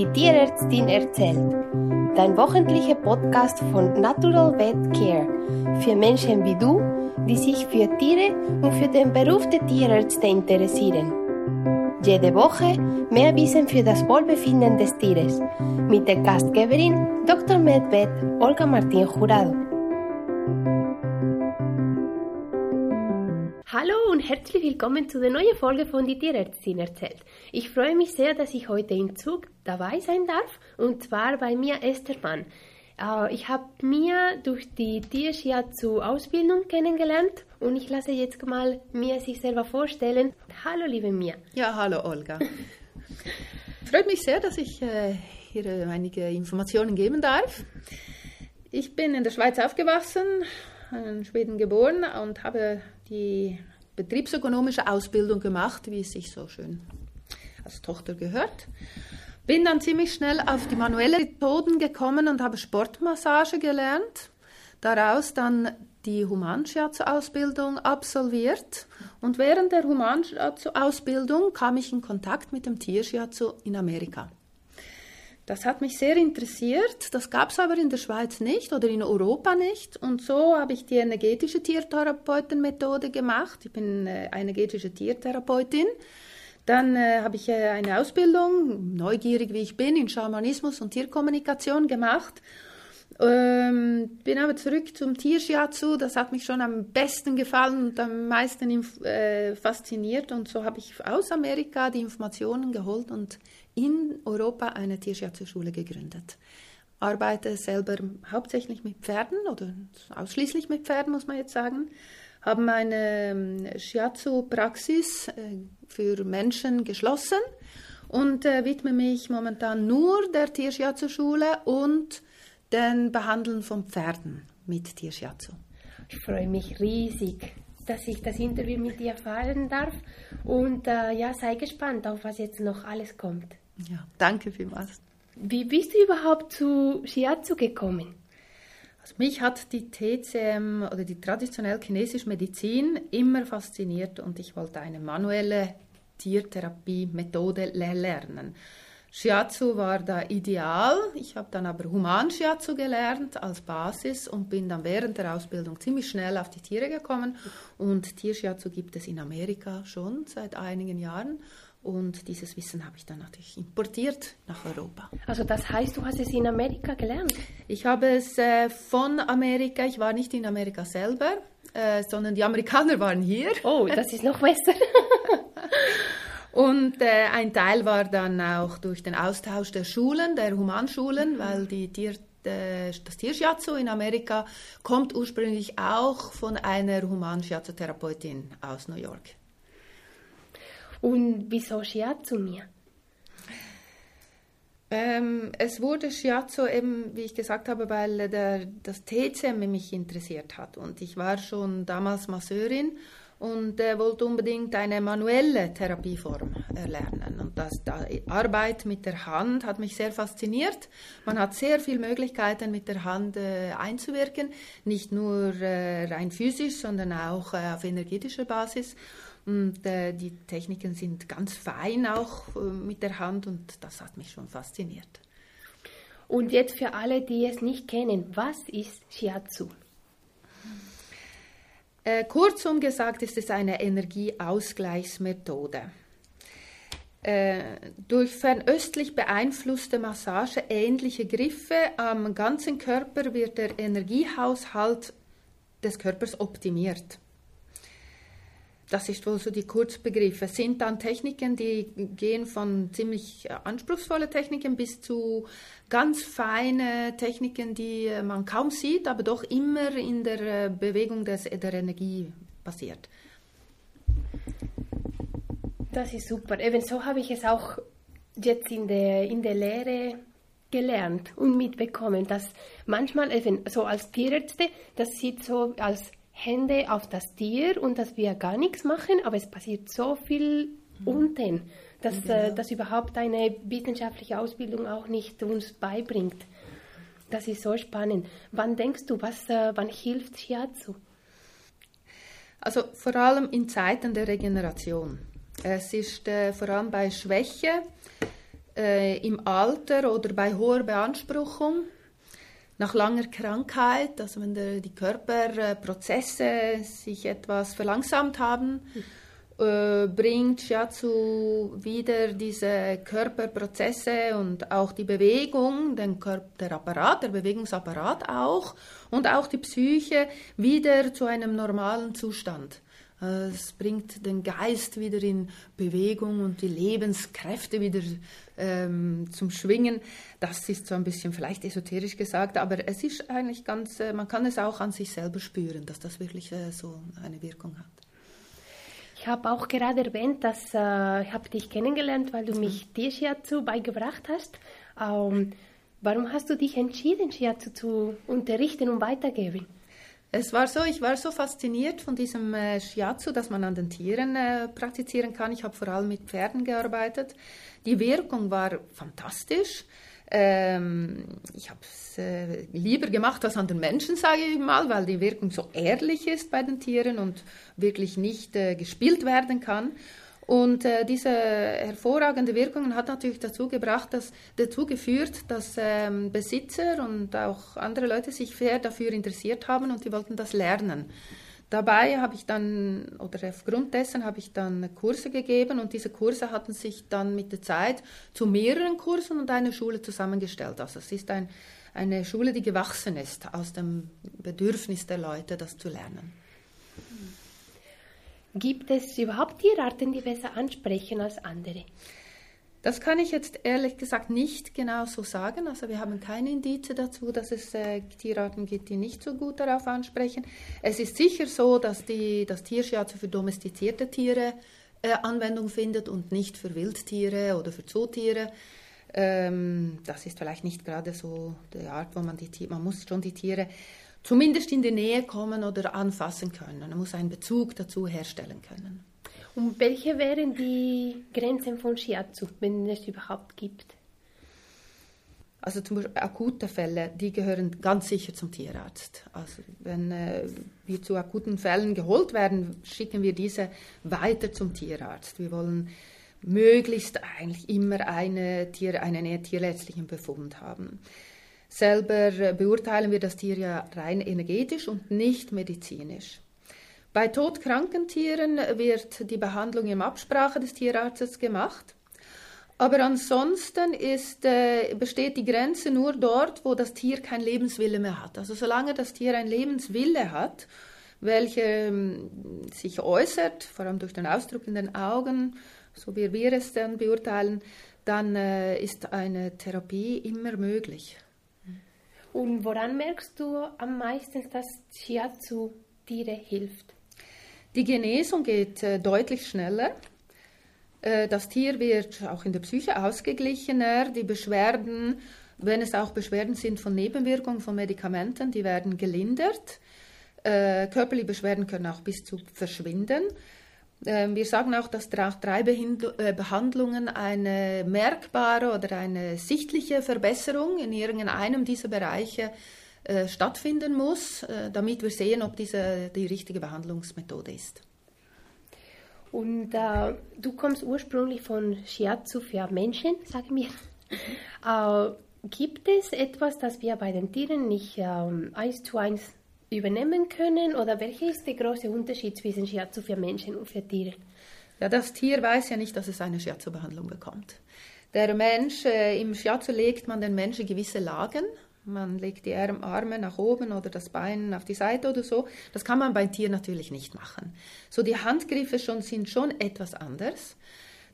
Die Tierärztin erzählt. Dein wöchentlicher Podcast von Natural Vet Care für Menschen wie du, die sich für Tiere und für den Beruf der Tierärzte interessieren. Jede Woche mehr Wissen für das Wohlbefinden des Tieres mit der Gastgeberin Dr. Medved Olga Martin Jurado. Hallo und herzlich willkommen zu der neuen Folge von Die Tierärztin erzählt. Ich freue mich sehr, dass ich heute im Zug dabei sein darf und zwar bei mir Esther Mann. Äh, ich habe mir durch die Tierschiatsu Ausbildung kennengelernt und ich lasse jetzt mal Mia sich selber vorstellen. Hallo liebe Mia. Ja, hallo Olga. Freut mich sehr, dass ich äh, hier äh, einige Informationen geben darf. Ich bin in der Schweiz aufgewachsen, in Schweden geboren und habe die betriebsökonomische Ausbildung gemacht, wie es sich so schön als Tochter gehört. Bin dann ziemlich schnell auf die manuelle Methoden gekommen und habe Sportmassage gelernt. Daraus dann die Humanschiatsu-Ausbildung absolviert. Und während der Humanschiatsu-Ausbildung kam ich in Kontakt mit dem Tierschiatsu in Amerika. Das hat mich sehr interessiert. Das gab es aber in der Schweiz nicht oder in Europa nicht. Und so habe ich die energetische Tiertherapeutenmethode gemacht. Ich bin äh, energetische Tiertherapeutin. Dann äh, habe ich äh, eine Ausbildung, neugierig wie ich bin, in Schamanismus und Tierkommunikation gemacht. Ähm, bin aber zurück zum Tiershiatsu. Das hat mich schon am besten gefallen und am meisten äh, fasziniert. Und so habe ich aus Amerika die Informationen geholt und in Europa eine Tierschiatsu-Schule gegründet. Arbeite selber hauptsächlich mit Pferden oder ausschließlich mit Pferden, muss man jetzt sagen. Haben eine ähm, Shiatsu-Praxis äh, für Menschen geschlossen und äh, widme mich momentan nur der Tierschiatsu-Schule und den Behandeln von Pferden mit Tierschiatsu. Ich freue mich riesig, dass ich das Interview mit dir fahren darf und äh, ja, sei gespannt auf was jetzt noch alles kommt. Ja, danke vielmals. Wie bist du überhaupt zu Shiatsu gekommen? Also mich hat die TCM oder die traditionell chinesische Medizin immer fasziniert und ich wollte eine manuelle Tiertherapie-Methode lernen. Shiatsu war da ideal. Ich habe dann aber Human Shiatsu gelernt als Basis und bin dann während der Ausbildung ziemlich schnell auf die Tiere gekommen. Und Tiershiatsu gibt es in Amerika schon seit einigen Jahren. Und dieses Wissen habe ich dann natürlich importiert nach Europa. Also das heißt, du hast es in Amerika gelernt? Ich habe es äh, von Amerika, ich war nicht in Amerika selber, äh, sondern die Amerikaner waren hier. Oh, das ist noch besser. Und äh, ein Teil war dann auch durch den Austausch der Schulen, der Humanschulen, mhm. weil die Tier, äh, das Tierschiatsu in Amerika kommt ursprünglich auch von einer Humanschiatsu-Therapeutin aus New York. Und wieso Shiatsu mir? Ähm, es wurde Shiatsu eben, wie ich gesagt habe, weil der, das TCM mich interessiert hat. Und ich war schon damals Masseurin und äh, wollte unbedingt eine manuelle Therapieform erlernen. Und das, die Arbeit mit der Hand hat mich sehr fasziniert. Man hat sehr viele Möglichkeiten mit der Hand äh, einzuwirken, nicht nur äh, rein physisch, sondern auch äh, auf energetischer Basis. Und äh, die Techniken sind ganz fein auch äh, mit der Hand und das hat mich schon fasziniert. Und jetzt für alle, die es nicht kennen, was ist Shiatsu? Äh, kurzum gesagt ist es eine Energieausgleichsmethode. Äh, durch fernöstlich beeinflusste Massage ähnliche Griffe am ganzen Körper wird der Energiehaushalt des Körpers optimiert das ist wohl so die Kurzbegriffe. Es sind dann Techniken, die gehen von ziemlich äh, anspruchsvolle Techniken bis zu ganz feine Techniken, die äh, man kaum sieht, aber doch immer in der äh, Bewegung des, der Energie passiert. Das ist super. Eben so habe ich es auch jetzt in der, in der Lehre gelernt und mitbekommen, dass manchmal eben so als Tierärzte, das sieht so als Hände auf das Tier und dass wir gar nichts machen, aber es passiert so viel mhm. unten, dass ja. äh, das überhaupt eine wissenschaftliche Ausbildung auch nicht uns beibringt. Das ist so spannend. Wann denkst du, was, äh, wann hilft Shiatsu? Also vor allem in Zeiten der Regeneration. Es ist äh, vor allem bei Schwäche äh, im Alter oder bei hoher Beanspruchung, nach langer Krankheit, also wenn der, die Körperprozesse sich etwas verlangsamt haben, äh, bringt Shiatsu wieder diese Körperprozesse und auch die Bewegung, den Körper, der Apparat, der Bewegungsapparat auch und auch die Psyche wieder zu einem normalen Zustand. Es bringt den Geist wieder in Bewegung und die Lebenskräfte wieder ähm, zum Schwingen. Das ist so ein bisschen vielleicht esoterisch gesagt, aber es ist eigentlich ganz, äh, man kann es auch an sich selber spüren, dass das wirklich äh, so eine Wirkung hat. Ich habe auch gerade erwähnt, dass äh, ich habe dich kennengelernt, weil du mich dir Shiatsu beigebracht hast. Ähm, warum hast du dich entschieden, Shiatsu zu unterrichten und weitergeben? Es war so, ich war so fasziniert von diesem äh, Shiatsu, dass man an den Tieren äh, praktizieren kann. Ich habe vor allem mit Pferden gearbeitet. Die Wirkung war fantastisch. Ähm, ich habe es äh, lieber gemacht als an den Menschen, sage ich mal, weil die Wirkung so ehrlich ist bei den Tieren und wirklich nicht äh, gespielt werden kann. Und äh, diese hervorragende Wirkung hat natürlich dazu gebracht, dass, dazu geführt, dass ähm, Besitzer und auch andere Leute sich sehr dafür interessiert haben und die wollten das lernen. Dabei habe ich dann, oder aufgrund dessen habe ich dann Kurse gegeben und diese Kurse hatten sich dann mit der Zeit zu mehreren Kursen und einer Schule zusammengestellt. Also es ist ein, eine Schule, die gewachsen ist aus dem Bedürfnis der Leute, das zu lernen. Gibt es überhaupt Tierarten, die besser ansprechen als andere? Das kann ich jetzt ehrlich gesagt nicht genau so sagen. Also wir haben keine Indizien dazu, dass es äh, Tierarten gibt, die nicht so gut darauf ansprechen. Es ist sicher so, dass die, das Tierschiatsu für domestizierte Tiere äh, Anwendung findet und nicht für Wildtiere oder für Zootiere. Ähm, das ist vielleicht nicht gerade so die Art, wo man die Tiere, man muss schon die Tiere zumindest in die Nähe kommen oder anfassen können. Man muss einen Bezug dazu herstellen können. Und welche wären die Grenzen von Shiatsu, wenn es überhaupt gibt? Also zum Beispiel akute Fälle, die gehören ganz sicher zum Tierarzt. Also wenn äh, wir zu akuten Fällen geholt werden, schicken wir diese weiter zum Tierarzt. Wir wollen möglichst eigentlich immer eine Tier, einen tierärztlichen Befund haben. Selber beurteilen wir das Tier ja rein energetisch und nicht medizinisch. Bei todkranken Tieren wird die Behandlung in Absprache des Tierarztes gemacht. Aber ansonsten ist, äh, besteht die Grenze nur dort, wo das Tier kein Lebenswille mehr hat. Also solange das Tier ein Lebenswille hat, welcher ähm, sich äußert, vor allem durch den Ausdruck in den Augen, so wie wir es dann beurteilen, dann äh, ist eine Therapie immer möglich. Und woran merkst du am meisten, dass Shiatsu Tiere hilft? Die Genesung geht äh, deutlich schneller. Äh, das Tier wird auch in der Psyche ausgeglichener. Die Beschwerden, wenn es auch Beschwerden sind von Nebenwirkungen von Medikamenten, die werden gelindert. Äh, körperliche Beschwerden können auch bis zu verschwinden. Ähm, wir sagen auch, dass nach drei äh, Behandlungen eine merkbare oder eine sichtliche Verbesserung in irgendeinem dieser Bereiche äh, stattfinden muss, äh, damit wir sehen, ob diese die richtige Behandlungsmethode ist. Und äh, du kommst ursprünglich von Shiatsu für Menschen, sag mir. Äh, gibt es etwas, das wir bei den Tieren nicht ähm, eins zu eins übernehmen können? Oder welcher ist der große Unterschied zwischen Shiatsu für Menschen und für Tiere? Ja, das Tier weiß ja nicht, dass es eine Shiatsu-Behandlung bekommt. Der Mensch, äh, im Shiatsu legt man den Menschen gewisse Lagen. Man legt die Arme nach oben oder das Bein auf die Seite oder so. Das kann man beim Tier natürlich nicht machen. So die Handgriffe schon, sind schon etwas anders.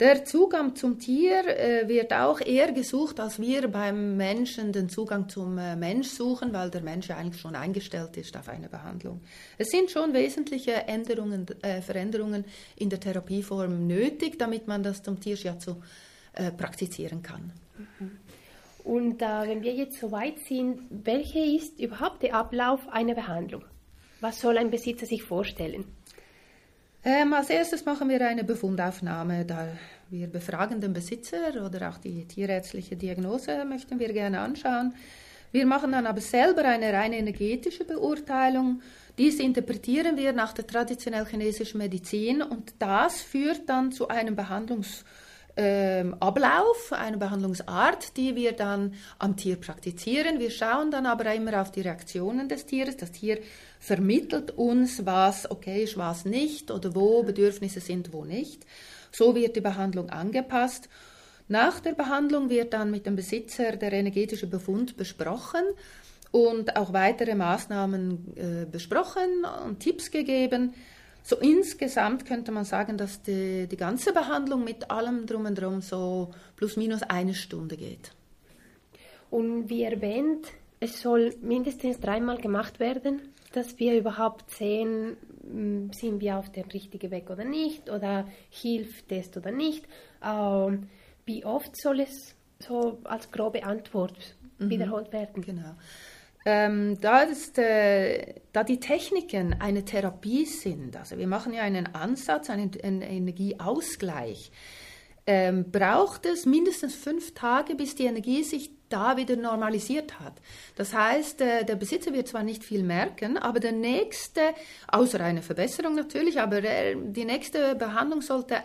Der Zugang zum Tier äh, wird auch eher gesucht, als wir beim Menschen den Zugang zum äh, Mensch suchen, weil der Mensch ja eigentlich schon eingestellt ist auf eine Behandlung. Es sind schon wesentliche Änderungen, äh, Veränderungen in der Therapieform nötig, damit man das zum Tierschiatsu äh, praktizieren kann. Mhm. Und äh, wenn wir jetzt so weit sind, welcher ist überhaupt der Ablauf einer Behandlung? Was soll ein Besitzer sich vorstellen? Ähm, als erstes machen wir eine Befundaufnahme. Da wir befragen den Besitzer oder auch die tierärztliche Diagnose möchten wir gerne anschauen. Wir machen dann aber selber eine rein energetische Beurteilung. Dies interpretieren wir nach der traditionell chinesischen Medizin und das führt dann zu einem Behandlungsvorschlag ähm, Ablauf, eine Behandlungsart, die wir dann am Tier praktizieren. Wir schauen dann aber immer auf die Reaktionen des Tieres. Das Tier vermittelt uns, was okay ist, was nicht oder wo Bedürfnisse sind, wo nicht. So wird die Behandlung angepasst. Nach der Behandlung wird dann mit dem Besitzer der energetische Befund besprochen und auch weitere Maßnahmen äh, besprochen und Tipps gegeben. So insgesamt könnte man sagen, dass die, die ganze Behandlung mit allem drum und drum so plus minus eine Stunde geht. Und wie erwähnt, es soll mindestens dreimal gemacht werden, dass wir überhaupt sehen, hm, sind wir auf dem richtigen Weg oder nicht oder hilft es oder nicht. Ähm, wie oft soll es so als grobe Antwort mhm. wiederholt werden? Genau. Ähm, da, ist, äh, da die Techniken eine Therapie sind, also wir machen ja einen Ansatz, einen, einen Energieausgleich, ähm, braucht es mindestens fünf Tage, bis die Energie sich da wieder normalisiert hat. Das heißt, äh, der Besitzer wird zwar nicht viel merken, aber der nächste, außer eine Verbesserung natürlich, aber äh, die nächste Behandlung sollte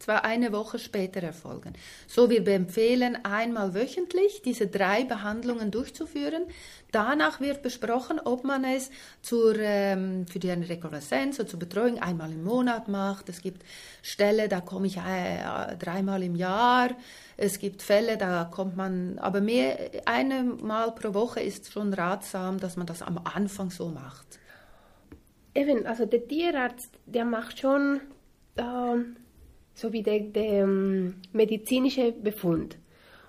zwar eine Woche später erfolgen. So, wir empfehlen einmal wöchentlich diese drei Behandlungen durchzuführen. Danach wird besprochen, ob man es zur, ähm, für die Rekonvaleszenz oder zur Betreuung einmal im Monat macht. Es gibt Ställe, da komme ich äh, dreimal im Jahr. Es gibt Fälle, da kommt man, aber mehr, einmal pro Woche ist schon ratsam, dass man das am Anfang so macht. Eben, also der Tierarzt, der macht schon ähm, so wie der, der ähm, medizinische Befund.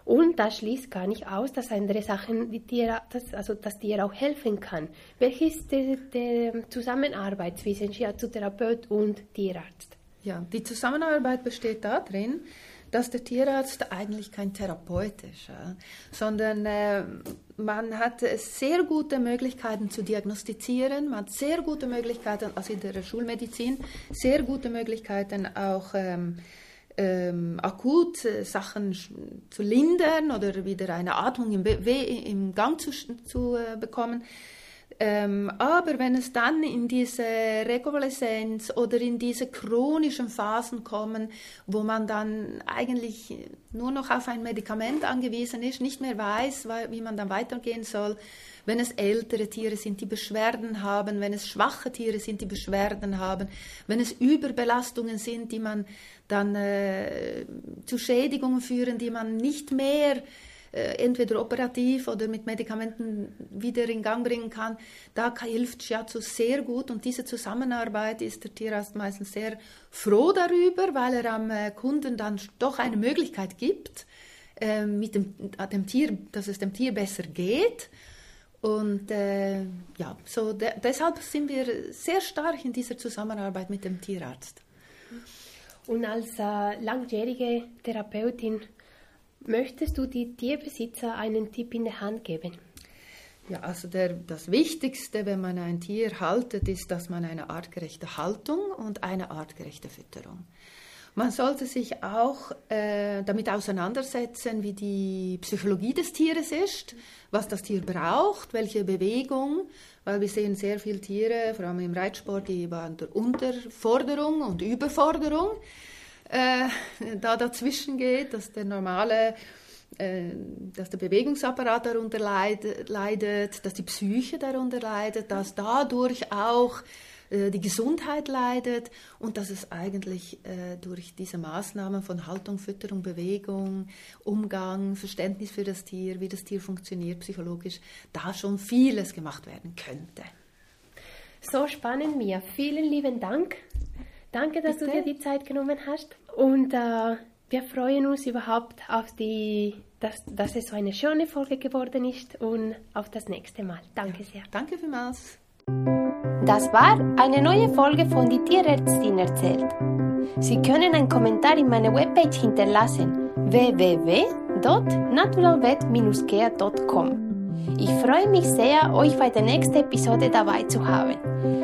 Und das schließt gar nicht aus, dass andere Sachen die Tiere, das, also das Tier auch helfen kann. Welche ist die, die Zusammenarbeit zwischen Shiatsu-Therapeut und Tierarzt? Ja, die Zusammenarbeit besteht darin, dass der Tierarzt eigentlich kein Therapeut ist, sondern äh, man hat sehr gute Möglichkeiten zu diagnostizieren, man hat sehr gute Möglichkeiten, also in der Schulmedizin, sehr gute Möglichkeiten auch ähm, ähm, akut äh, Sachen zu lindern oder wieder eine Atmung im, im Gang zu, zu äh, bekommen. Ähm, aber wenn es dann in diese Rekonvaleszenz oder in diese chronischen Phasen kommen, wo man dann eigentlich nur noch auf ein Medikament angewiesen ist, nicht mehr weiß, wie man dann weitergehen soll, wenn es ältere Tiere sind, die Beschwerden haben, wenn es schwache Tiere sind, die Beschwerden haben, wenn es Überbelastungen sind, die man dann äh, zu Schädigungen führen, die man nicht mehr entweder operativ oder mit Medikamenten wieder in Gang bringen kann, da hilft Shiatsu sehr gut und diese Zusammenarbeit ist der Tierarzt meistens sehr froh darüber, weil er am äh, Kunden dann doch eine Möglichkeit gibt, äh, mit dem, dem Tier, dass es dem Tier besser geht. Und äh, ja, so de deshalb sind wir sehr stark in dieser Zusammenarbeit mit dem Tierarzt. Und als äh, langjährige Therapeutin Möchtest du die Tierbesitzer einen Tipp in die Hand geben? Ja, also der, das Wichtigste, wenn man ein Tier haltet, ist, dass man eine artgerechte Haltung und eine artgerechte Fütterung. Man sollte sich auch äh, damit auseinandersetzen, wie die Psychologie des Tieres ist, was das Tier braucht, welche Bewegung, weil wir sehen sehr viele Tiere, vor allem im Reitsport, die der Unterforderung und Überforderung äh, da dazwischen geht, dass der normale äh, dass der Bewegungsapparat darunter leidet, dass die Psyche darunter leidet, dass dadurch auch äh, die Gesundheit leidet und dass es eigentlich äh, durch diese Maßnahmen von Haltung, Fütterung, Bewegung, Umgang, Verständnis für das Tier, wie das Tier funktioniert psychologisch, da schon vieles gemacht werden könnte. So spannend, Mia. Vielen lieben Dank. Danke, dass Bitte? du dir die Zeit genommen hast. Und äh, wir freuen uns überhaupt auf die, dass, dass es so eine schöne Folge geworden ist und auf das nächste Mal. Danke sehr. Danke vielmals. Das war eine neue Folge von Die Tierärztin erzählt. Sie können einen Kommentar in meiner Webpage hinterlassen www.naturalvet-care.com. Ich freue mich sehr, euch bei der nächsten Episode dabei zu haben.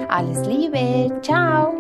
Alles Liebe, ciao!